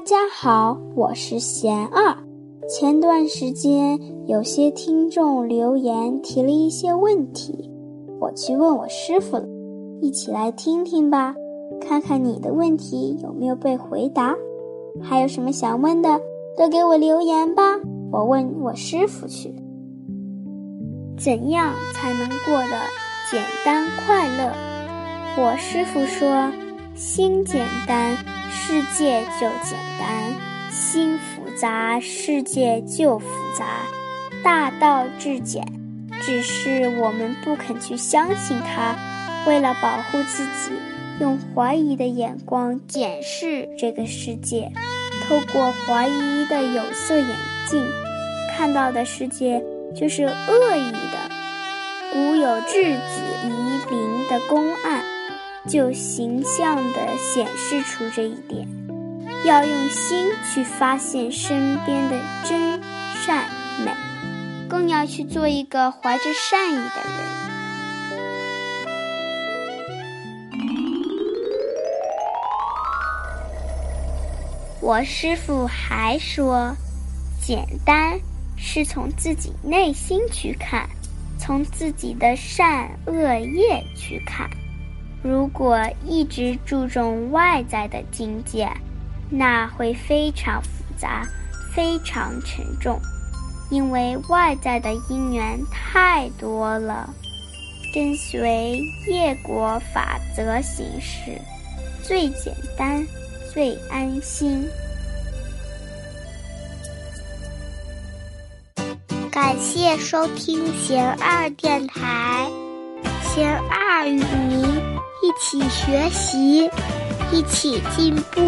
大家好，我是贤二。前段时间有些听众留言提了一些问题，我去问我师傅了，一起来听听吧，看看你的问题有没有被回答。还有什么想问的，都给我留言吧，我问我师傅去。怎样才能过得简单快乐？我师傅说：心简单。世界就简单，心复杂，世界就复杂。大道至简，只是我们不肯去相信它。为了保护自己，用怀疑的眼光检视这个世界，透过怀疑的有色眼镜，看到的世界就是恶意的。古有质子夷陵的公案。就形象地显示出这一点，要用心去发现身边的真善美，更要去做一个怀着善意的人。我师傅还说，简单是从自己内心去看，从自己的善恶业去看。如果一直注重外在的境界，那会非常复杂、非常沉重，因为外在的因缘太多了。跟随业果法则行事，最简单、最安心。感谢收听贤二电台，贤二与您。一起学习，一起进步。